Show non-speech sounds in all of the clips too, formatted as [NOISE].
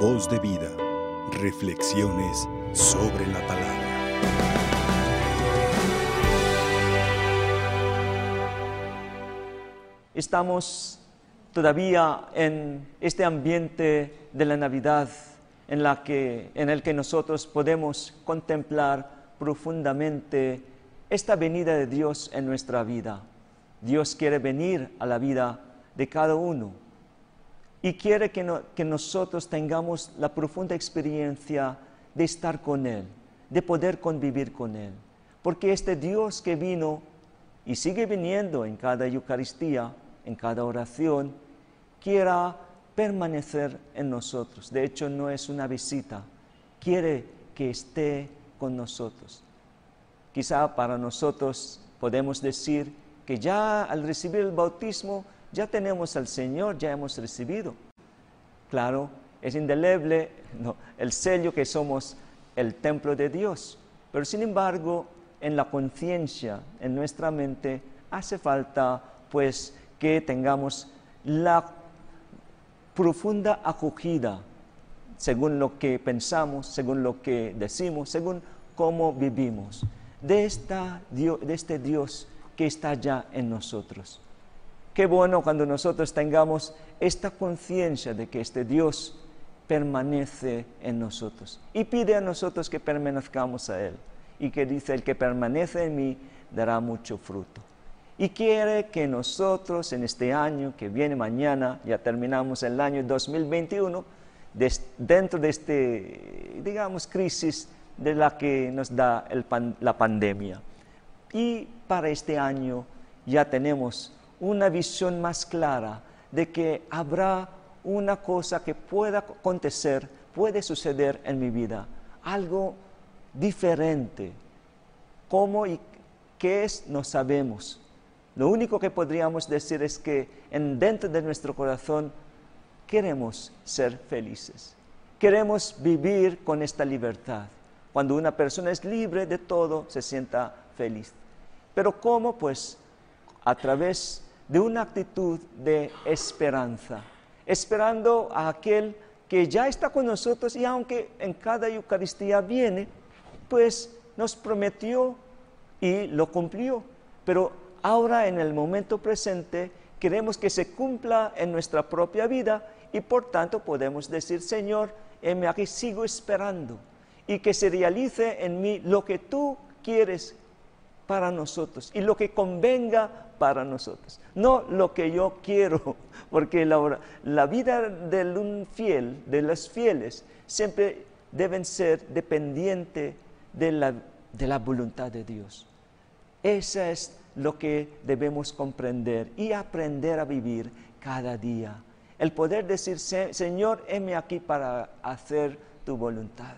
Voz de vida. Reflexiones sobre la palabra. Estamos todavía en este ambiente de la Navidad en, la que, en el que nosotros podemos contemplar profundamente esta venida de Dios en nuestra vida. Dios quiere venir a la vida de cada uno y quiere que, que nosotros tengamos la profunda experiencia de estar con Él, de poder convivir con Él. Porque este Dios que vino y sigue viniendo en cada Eucaristía, en cada oración, quiera permanecer en nosotros. De hecho, no es una visita, quiere que esté con nosotros. Quizá para nosotros podemos decir que ya al recibir el bautismo ya tenemos al Señor, ya hemos recibido. Claro, es indeleble [LAUGHS] el sello que somos el templo de Dios. Pero sin embargo, en la conciencia, en nuestra mente, hace falta pues que tengamos la profunda acogida según lo que pensamos, según lo que decimos, según cómo vivimos, de, esta, de este Dios que está ya en nosotros. Qué bueno cuando nosotros tengamos esta conciencia de que este Dios permanece en nosotros y pide a nosotros que permanezcamos a Él y que dice, el que permanece en mí dará mucho fruto y quiere que nosotros en este año que viene mañana, ya terminamos el año 2021, dentro de este, digamos, crisis de la que nos da la pandemia. Y para este año ya tenemos una visión más clara de que habrá una cosa que pueda acontecer, puede suceder en mi vida, algo diferente. ¿Cómo y qué es? No sabemos lo único que podríamos decir es que en, dentro de nuestro corazón queremos ser felices. Queremos vivir con esta libertad. Cuando una persona es libre de todo, se sienta feliz. Pero ¿cómo? Pues a través de una actitud de esperanza, esperando a aquel que ya está con nosotros y aunque en cada Eucaristía viene, pues nos prometió y lo cumplió. Pero ahora en el momento presente queremos que se cumpla en nuestra propia vida y por tanto podemos decir, Señor, heme aquí, sigo esperando y que se realice en mí lo que tú quieres para nosotros y lo que convenga para nosotros, no lo que yo quiero, [LAUGHS] porque la, vida de un fiel, de los fieles, siempre deben ser dependiente de la, de la voluntad de Dios. Esa es lo que debemos comprender y aprender a vivir cada día. El poder decir, Señor, heme aquí para hacer tu voluntad.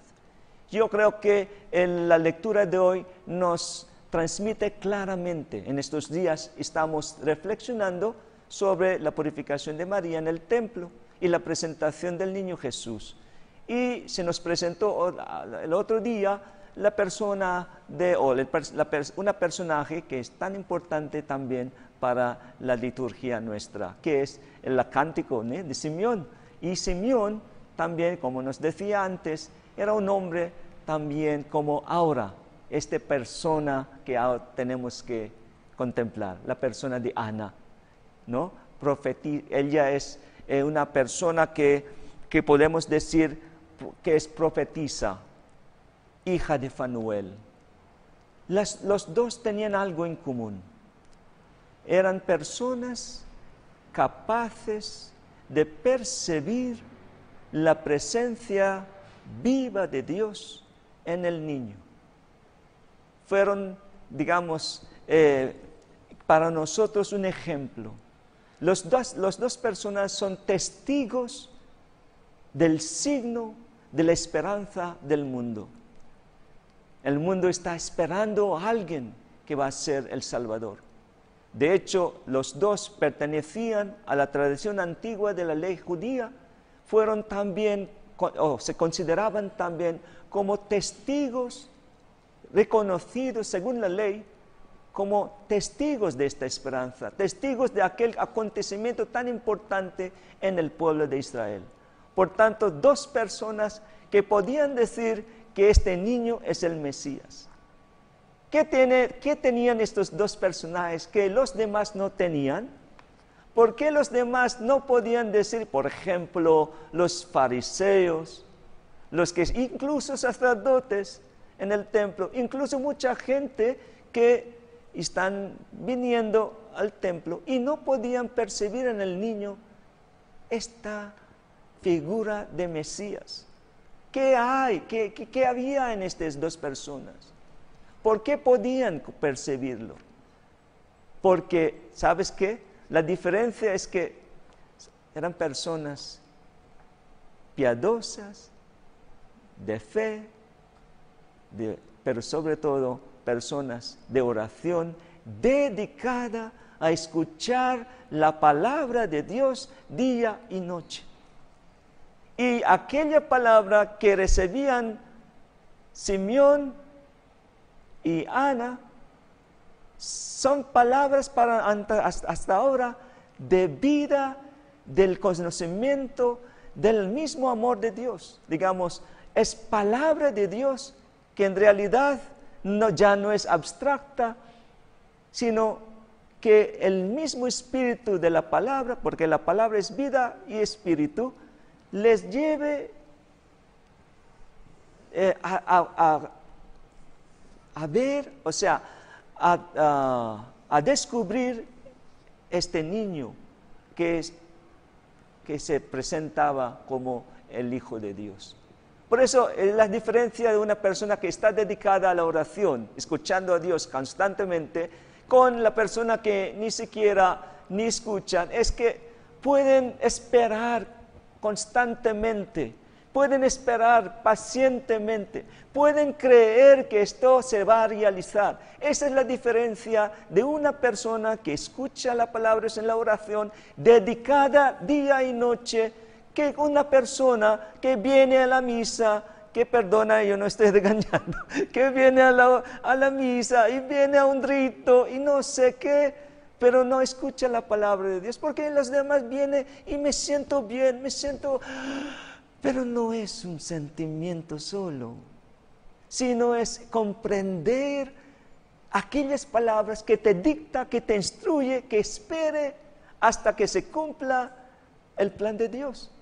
Yo creo que en la lectura de hoy nos transmite claramente, en estos días estamos reflexionando sobre la purificación de María en el templo y la presentación del niño Jesús. Y se nos presentó el otro día la persona de, o una personaje que es tan importante también para la liturgia nuestra, que es el cántico de Simeón. Y Simeón también, como nos decía antes, era un hombre también como ahora, esta persona que tenemos que contemplar, la persona de Ana, ¿no? ella es eh, una persona que, que podemos decir que es profetiza, hija de Fanuel. los dos tenían algo en común. Eran personas capaces de percibir la presencia viva de Dios en el niño. Fueron, digamos, eh, para nosotros un ejemplo. Los dos, los dos personas son testigos del signo de la esperanza del mundo. El mundo está esperando a alguien que va a ser el Salvador. De hecho, los dos pertenecían a la tradición antigua de la ley judía, fueron también, o se consideraban también como testigos reconocidos según la ley, como testigos de esta esperanza, testigos de aquel acontecimiento tan importante en el pueblo de Israel. por tanto, dos personas que podían decir que este niño es el Mesías. ¿Qué, tenían estos dos personajes que los demás no tenían? ¿Por qué los demás no podían decir, por ejemplo, los fariseos, los que incluso sacerdotes en el templo, incluso mucha gente que están viniendo al templo y no podían percibir en el niño esta figura de Mesías. ¿Qué hay? ¿Qué, había en estas dos personas? ¿Por qué podían percibirlo? Porque, ¿sabes qué? La diferencia es que eran personas piadosas, de fe, pero sobre todo personas de oración dedicada a escuchar la palabra de Dios día y noche. Y aquella palabra que recibían Simeón y Ana son palabras para hasta ahora de vida, del conocimiento, del mismo amor de Dios. Digamos, es palabra de Dios que en realidad ya no es abstracta, sino que el mismo espíritu de la palabra, porque la palabra es vida y espíritu, les lleve eh, a, ver, o sea, a, descubrir este niño que se presentaba como el Hijo de Dios. Por eso es la diferencia de una persona que está dedicada a la oración, escuchando a Dios constantemente, con la persona que ni siquiera ni escuchan, es que pueden esperar constantemente, pueden esperar pacientemente, pueden creer que esto se va a realizar. Esa es la diferencia de una persona que escucha la palabra en la oración, dedicada día y noche, que una persona que viene a la misa, que perdona, yo no estoy [LAUGHS] engañando, que viene a la, a la misa y viene a un rito y no sé qué, pero no escucha la palabra de Dios, porque los demás viene y me siento bien, me siento, [GASPS] pero no es un sentimiento solo, sino es comprender aquellas palabras que te dicta, que te instruye, que espere hasta que se cumpla el plan de Dios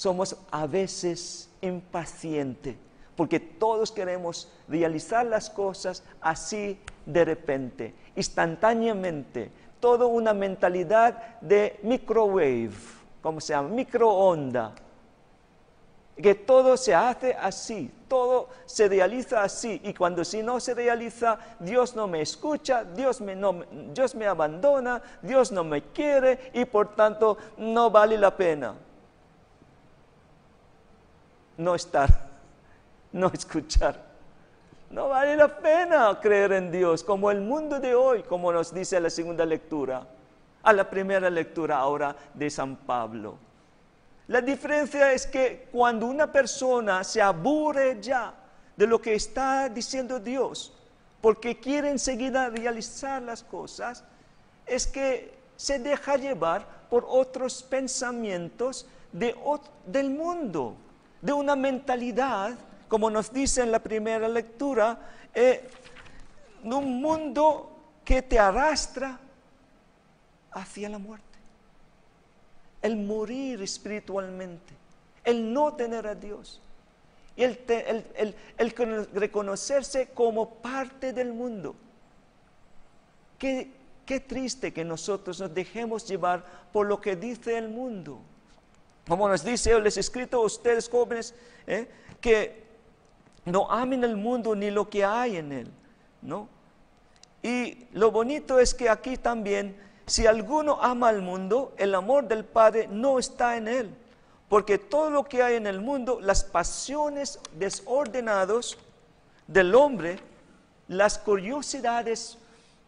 somos a veces impacientes, porque todos queremos realizar las cosas así de repente, instantáneamente, toda una mentalidad de microwave, como se llama? Microonda, que todo se hace así, todo se realiza así, y cuando si no se realiza, Dios no me escucha, Dios me, no, Dios me abandona, Dios no me quiere, y por tanto no vale la pena no estar, [LAUGHS] no escuchar. No vale la pena creer en Dios como el mundo de hoy, como nos dice la segunda lectura, a la primera lectura ahora de San Pablo. La diferencia es que cuando una persona se aburre ya de lo que está diciendo Dios, porque quiere enseguida realizar las cosas, es que se deja llevar por otros pensamientos de, del mundo de una mentalidad, como nos dice en la primera lectura, eh, de un mundo que te arrastra hacia la muerte. El morir espiritualmente, el no tener a Dios, el, el, reconocerse como parte del mundo. Qué, qué triste que nosotros nos dejemos llevar por lo que dice el mundo como nos dice, les he escrito a ustedes jóvenes ¿eh? que no amen el mundo ni lo que hay en él, ¿no? Y lo bonito es que aquí también, si alguno ama al mundo, el amor del Padre no está en él. Porque todo lo que hay en el mundo, las pasiones desordenadas del hombre, las curiosidades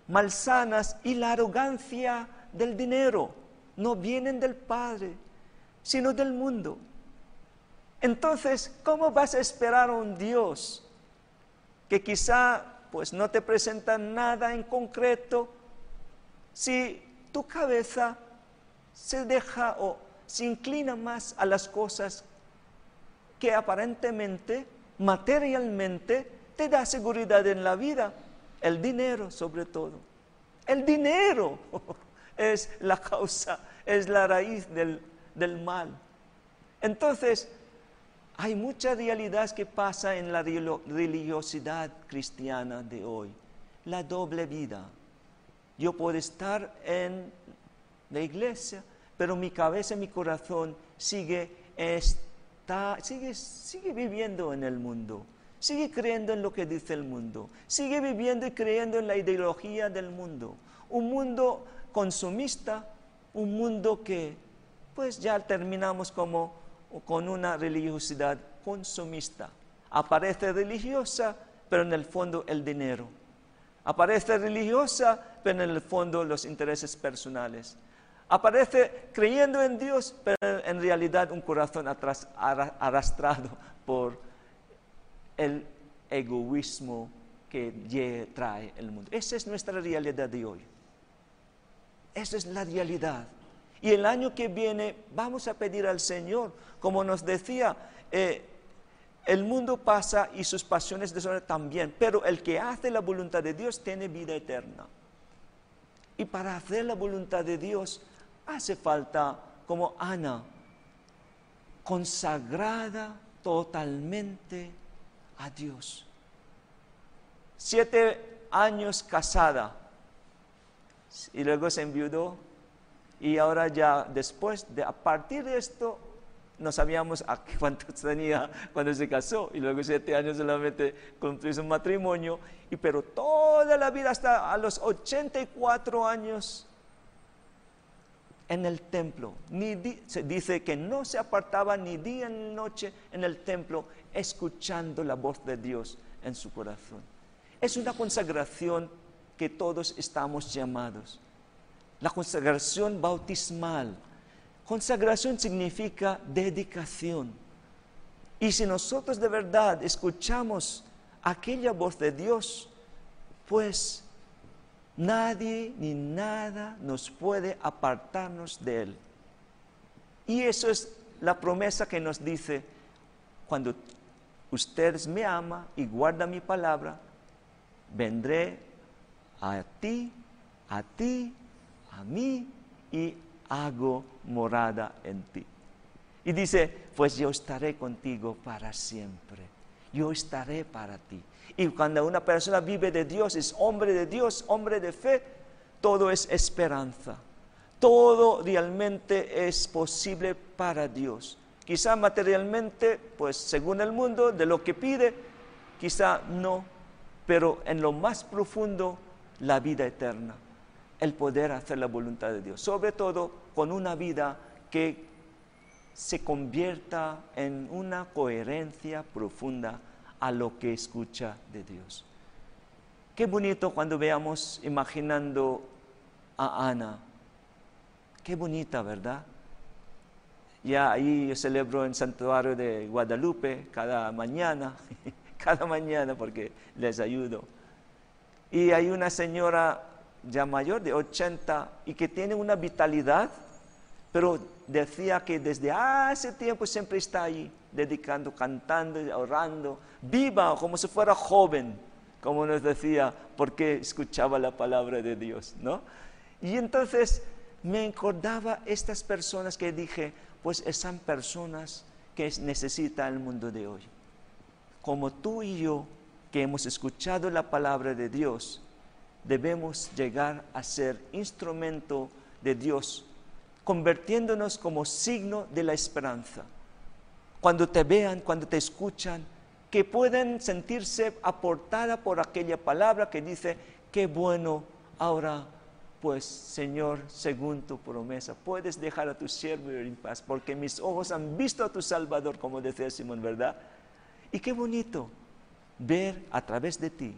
malsanas y la arrogancia del dinero, no vienen del Padre, sino del mundo. Entonces, ¿cómo vas a esperar a un Dios que quizá pues no te presenta nada en concreto si tu cabeza se deja o se inclina más a las cosas que aparentemente, materialmente, te da seguridad en la vida. El dinero sobre todo. El dinero [LAUGHS] es la causa, es la raíz del, del mal. Entonces, hay mucha realidad que pasa en la religiosidad cristiana de hoy. La doble vida. Yo puedo estar en la iglesia, pero mi cabeza y mi corazón sigue, está, sigue, sigue viviendo en el mundo. Sigue creyendo en lo que dice el mundo. Sigue viviendo y creyendo en la ideología del mundo. Un mundo consumista, un mundo que pues ya terminamos como con una religiosidad consumista. Aparece religiosa, pero en el fondo el dinero. Aparece religiosa, pero en el fondo los intereses personales. Aparece creyendo en Dios, pero en realidad un corazón arrastrado por el egoísmo que trae el mundo. Esa es nuestra realidad de hoy. Esa es la realidad. Y el año que viene vamos a pedir al Señor, como nos decía, eh, el mundo pasa y sus pasiones desordenadas también, pero el que hace la voluntad de Dios tiene vida eterna. Y para hacer la voluntad de Dios hace falta, como Ana, consagrada totalmente a Dios. Siete años casada y luego se enviudó y ahora ya después, de, a partir de esto, no sabíamos a [LAUGHS] cuántos tenía cuando se casó y luego siete años solamente cumplió su matrimonio, y pero toda la vida hasta a los 84 años en el templo. Ni se dice que no se apartaba ni día ni noche en el templo escuchando la voz de Dios en su corazón. Es una consagración que todos estamos llamados la consagración bautismal. Consagración significa dedicación. Y si nosotros de verdad escuchamos aquella voz de Dios, pues nadie ni nada nos puede apartarnos de Él. Y eso es la promesa que nos dice, cuando ustedes me aman y guardan mi palabra, vendré a ti, a ti a mí y hago morada en ti. Y dice, pues yo estaré contigo para siempre. Yo estaré para ti. Y cuando una persona vive de Dios, es hombre de Dios, hombre de fe, todo es esperanza. Todo realmente es posible para Dios. Quizá materialmente, pues según el mundo, de lo que pide, quizá no, pero en lo más profundo, la vida eterna el poder hacer la voluntad de Dios, sobre todo con una vida que se convierta en una coherencia profunda a lo que escucha de Dios. Qué bonito cuando veamos imaginando a Ana. Qué bonita, ¿verdad? Ya ahí yo celebro en Santuario de Guadalupe cada mañana, [LAUGHS] cada mañana porque les ayudo. Y hay una señora ya mayor de 80 y que tiene una vitalidad, pero decía que desde hace tiempo siempre está ahí, dedicando, cantando, orando, viva como si fuera joven, como nos decía, porque escuchaba la palabra de Dios, ¿no? Y entonces me acordaba estas personas que dije, pues son personas que necesita el mundo de hoy. Como tú y yo, que hemos escuchado la palabra de Dios, debemos llegar a ser instrumento de Dios, convirtiéndonos como signo de la esperanza. Cuando te vean, cuando te escuchan, que pueden sentirse aportada por aquella palabra que dice, qué bueno, ahora pues Señor, según tu promesa, puedes dejar a tu siervo en paz, porque mis ojos han visto a tu Salvador, como decía Simón, ¿verdad? Y qué bonito ver a través de ti.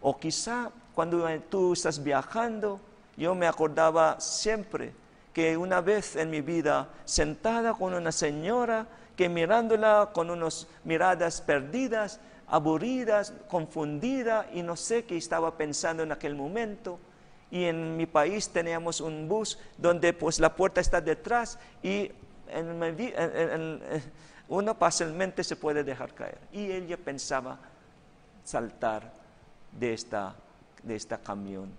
O quizá cuando tú estás viajando, yo me acordaba siempre que una vez en mi vida, sentada con una señora, que mirándola con unas miradas perdidas, aburridas, confundida, y no sé qué estaba pensando en aquel momento. Y en mi país teníamos un bus donde pues la puerta está detrás y en en- en- en- uno fácilmente se puede dejar caer. Y ella pensaba saltar de esta, de esta camión.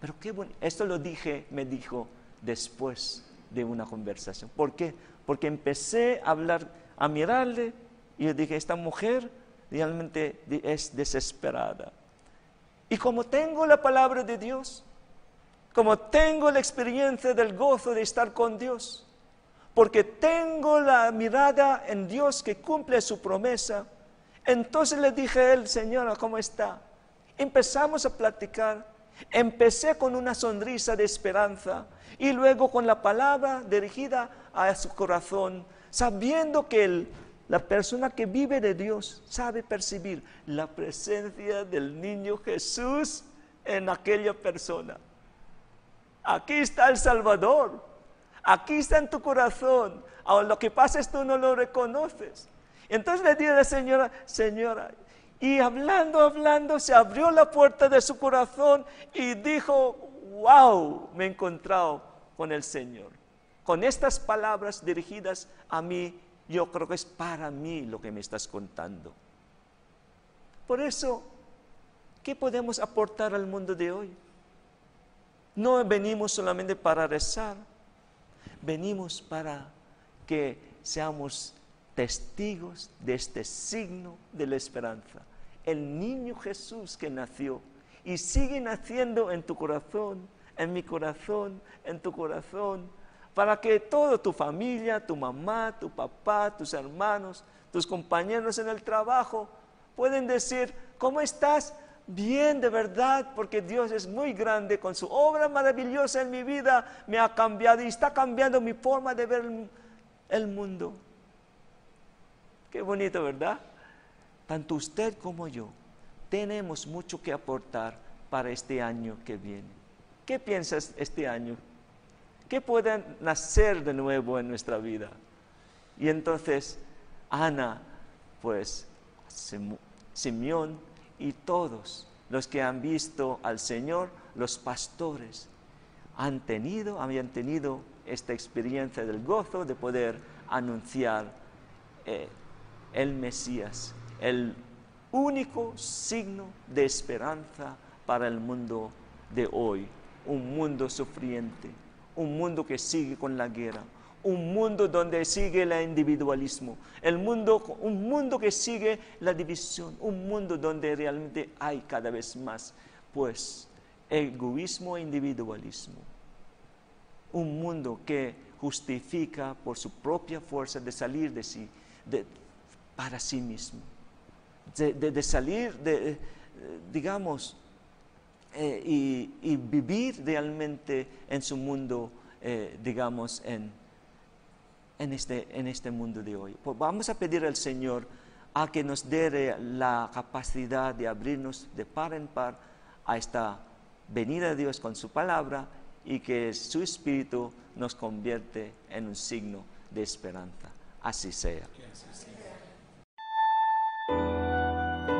Pero qué bueno, esto lo dije, me dijo después de una conversación. ¿Por qué? Porque empecé a hablar, a mirarle y yo dije, esta mujer realmente es desesperada. Y como tengo la palabra de Dios, como tengo la experiencia del gozo de estar con Dios, porque tengo la mirada en Dios que cumple su promesa, entonces le dije a él, Señora, ¿cómo está? Empezamos a platicar, empecé con una sonrisa de esperanza y luego con la palabra dirigida a su corazón, sabiendo que el- la persona que vive de Dios sabe percibir la presencia del niño Jesús en aquella persona. Aquí está el Salvador. Aquí está en tu corazón. Ahora lo que pasa es que tú no lo reconoces. Entonces le dije a la señora, señora, y hablando, hablando, se abrió la puerta de su corazón y dijo, wow, me he encontrado con el Señor. Con estas palabras dirigidas a mí, yo creo que es para mí lo que me estás contando. Por eso, ¿qué podemos aportar al mundo de hoy? No venimos solamente para rezar, venimos para que seamos testigos de este signo de la esperanza. El niño Jesús que nació y sigue naciendo en tu corazón, en mi corazón, en tu corazón, para que toda tu familia, tu mamá, tu papá, tus hermanos, tus compañeros en el trabajo pueden decir, ¿cómo estás? Bien, de verdad, porque Dios es muy grande con su obra maravillosa en mi vida, me ha cambiado y está cambiando mi forma de ver el, mundo. Qué bonito, ¿verdad? Tanto usted como yo tenemos mucho que aportar para este año que viene. ¿Qué piensas este año? ¿Qué puede nacer de nuevo en nuestra vida? Y entonces Ana, pues Sim- Simeón y todos los que han visto al Señor, los pastores, han tenido, habían tenido esta experiencia del gozo de poder anunciar eh, el Mesías, el único signo de esperanza para el mundo de hoy, un mundo sufriente, un mundo que sigue con la guerra, un mundo donde sigue el individualismo, el mundo, un mundo que sigue la división, un mundo donde realmente hay cada vez más, pues, egoísmo e individualismo. Un mundo que justifica por su propia fuerza de salir de sí, de- para sí mismo, de, salir, de, eh, digamos, eh, y, y vivir realmente en su mundo, eh, digamos, en, en, este, en este mundo de hoy. Pues vamos a pedir al Señor a que nos dé la capacidad de abrirnos de par en par a esta venida de Dios con su palabra y que su Espíritu nos convierte en un signo de esperanza. Así sea.